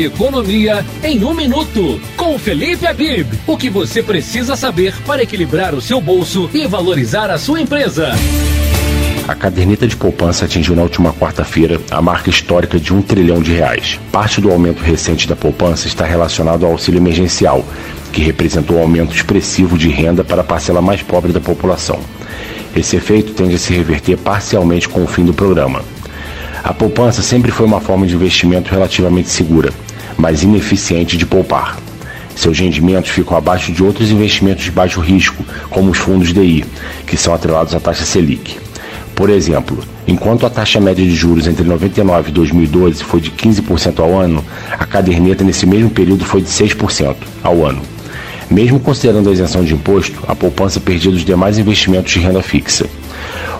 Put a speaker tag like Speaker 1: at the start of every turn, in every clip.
Speaker 1: Economia em um minuto, com Felipe Abib. O que você precisa saber para equilibrar o seu bolso e valorizar a sua empresa.
Speaker 2: A caderneta de poupança atingiu na última quarta-feira a marca histórica de um trilhão de reais. Parte do aumento recente da poupança está relacionado ao auxílio emergencial, que representou um aumento expressivo de renda para a parcela mais pobre da população. Esse efeito tende a se reverter parcialmente com o fim do programa. A poupança sempre foi uma forma de investimento relativamente segura, mas ineficiente de poupar. Seus rendimentos ficam abaixo de outros investimentos de baixo risco, como os fundos DI, que são atrelados à taxa Selic. Por exemplo, enquanto a taxa média de juros entre 99 e 2012 foi de 15% ao ano, a caderneta nesse mesmo período foi de 6% ao ano. Mesmo considerando a isenção de imposto, a poupança perdia dos demais investimentos de renda fixa.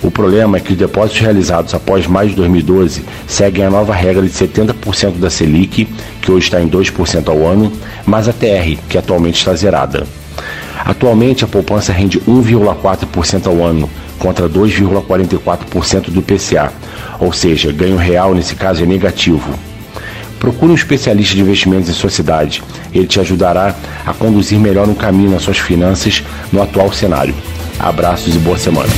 Speaker 2: O problema é que os depósitos realizados após mais de 2012 seguem a nova regra de 70% da Selic, que hoje está em 2% ao ano, mais a TR, que atualmente está zerada. Atualmente, a poupança rende 1,4% ao ano, contra 2,44% do IPCA, ou seja, ganho real nesse caso é negativo. Procure um especialista de investimentos em sua cidade. Ele te ajudará a conduzir melhor um caminho nas suas finanças no atual cenário. Abraços e boa semana.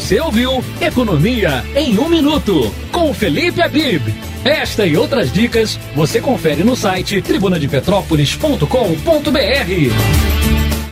Speaker 1: Você ouviu Economia em um minuto com Felipe Abib. Esta e outras dicas você confere no site tribunadepetrópolis.com.br.